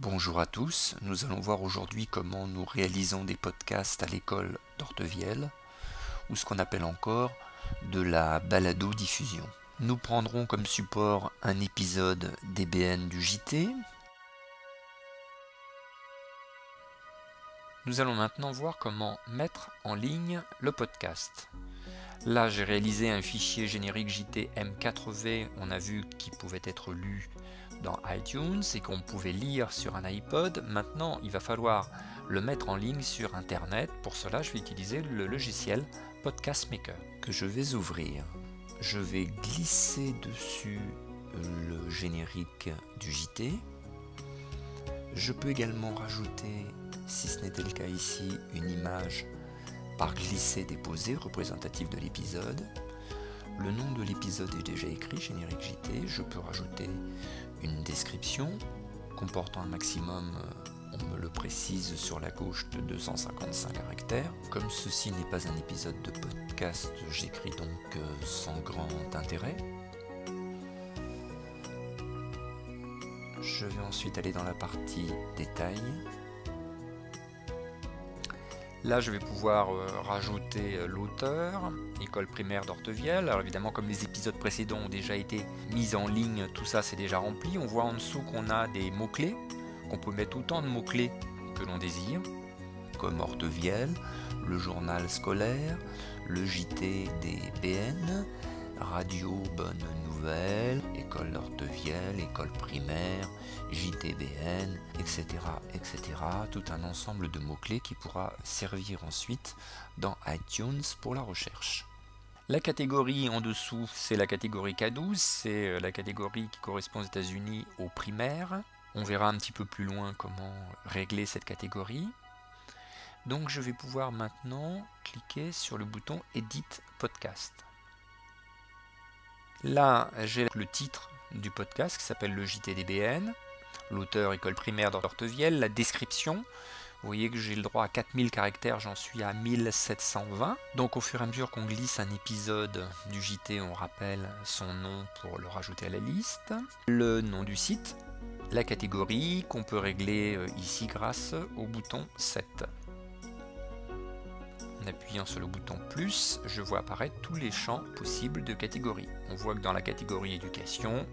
Bonjour à tous, nous allons voir aujourd'hui comment nous réalisons des podcasts à l'école d'Ortevielle, ou ce qu'on appelle encore de la balado-diffusion. Nous prendrons comme support un épisode DBN du JT. Nous allons maintenant voir comment mettre en ligne le podcast. Là, j'ai réalisé un fichier générique JT M4V, on a vu qu'il pouvait être lu dans iTunes et qu'on pouvait lire sur un iPod. Maintenant, il va falloir le mettre en ligne sur Internet. Pour cela, je vais utiliser le logiciel Podcast Maker que je vais ouvrir. Je vais glisser dessus le générique du JT. Je peux également rajouter, si ce n'était le cas ici, une image par glisser-déposer représentative de l'épisode. Le nom de l'épisode est déjà écrit, générique JT. Je peux rajouter une description comportant un maximum, euh, on me le précise sur la gauche, de 255 caractères. Comme ceci n'est pas un épisode de podcast, j'écris donc euh, sans grand intérêt. Je vais ensuite aller dans la partie détails Là, je vais pouvoir euh, rajouter euh, l'auteur, école primaire d'Ortevielle. Alors évidemment, comme les épisodes précédents ont déjà été mis en ligne, tout ça c'est déjà rempli. On voit en dessous qu'on a des mots-clés, qu'on peut mettre autant de mots-clés que l'on désire, comme Ortevielle, le journal scolaire, le JT des Radio Bonne Nouvelle, École d'Ortevielle, École Primaire, JTBN, etc., etc. Tout un ensemble de mots-clés qui pourra servir ensuite dans iTunes pour la recherche. La catégorie en dessous, c'est la catégorie K12, c'est euh, la catégorie qui correspond aux États-Unis aux primaires. On verra un petit peu plus loin comment régler cette catégorie. Donc je vais pouvoir maintenant cliquer sur le bouton Edit Podcast. Là, j'ai le titre du podcast qui s'appelle le JTDBN, l'auteur école primaire d'Ortevielle, la description. Vous voyez que j'ai le droit à 4000 caractères, j'en suis à 1720. Donc au fur et à mesure qu'on glisse un épisode du JT, on rappelle son nom pour le rajouter à la liste. Le nom du site, la catégorie qu'on peut régler euh, ici grâce au bouton 7. En appuyant sur le bouton plus, je vois apparaître tous les champs possibles de catégories. On voit que dans la catégorie éducation,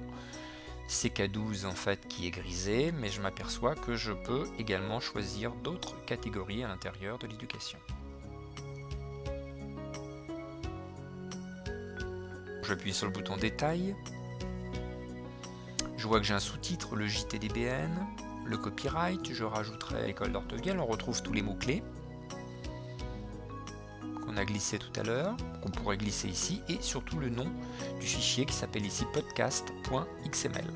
c'est K12 en fait qui est grisé, mais je m'aperçois que je peux également choisir d'autres catégories à l'intérieur de l'éducation. J'appuie sur le bouton détail. Je vois que j'ai un sous-titre, le JTDBN, le copyright, je rajouterai l'école d'Ortevielle, on retrouve tous les mots-clés glissé tout à l'heure, qu'on pourrait glisser ici, et surtout le nom du fichier qui s'appelle ici podcast.xml.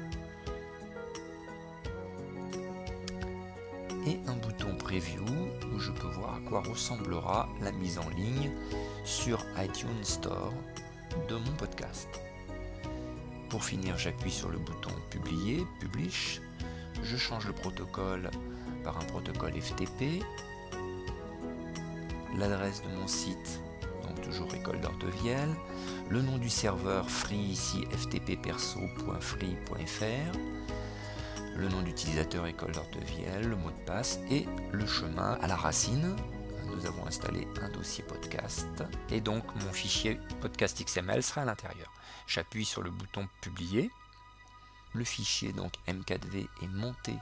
Et un bouton preview où je peux voir à quoi ressemblera la mise en ligne sur iTunes Store de mon podcast. Pour finir, j'appuie sur le bouton publier, publish, je change le protocole par un protocole FTP l'adresse de mon site, donc toujours école d'Ortevielle, le nom du serveur free ici ftpperso.free.fr, le nom d'utilisateur école d'Ortevielle, le mot de passe et le chemin à la racine. Nous avons installé un dossier podcast et donc mon fichier podcast XML sera à l'intérieur. J'appuie sur le bouton publier. Le fichier donc M4V est monté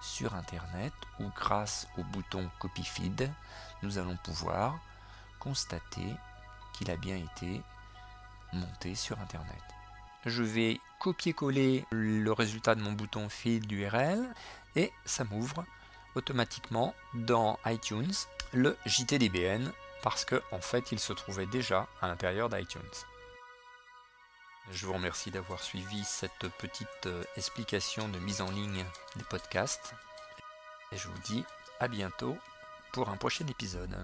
sur Internet ou grâce au bouton Copy Feed, nous allons pouvoir constater qu'il a bien été monté sur Internet. Je vais copier-coller le résultat de mon bouton Feed d'URL et ça m'ouvre automatiquement dans iTunes le JTDBN parce qu'en en fait il se trouvait déjà à l'intérieur d'iTunes. Je vous remercie d'avoir suivi cette petite euh, explication de mise en ligne des podcasts. Et je vous dis à bientôt pour un prochain épisode.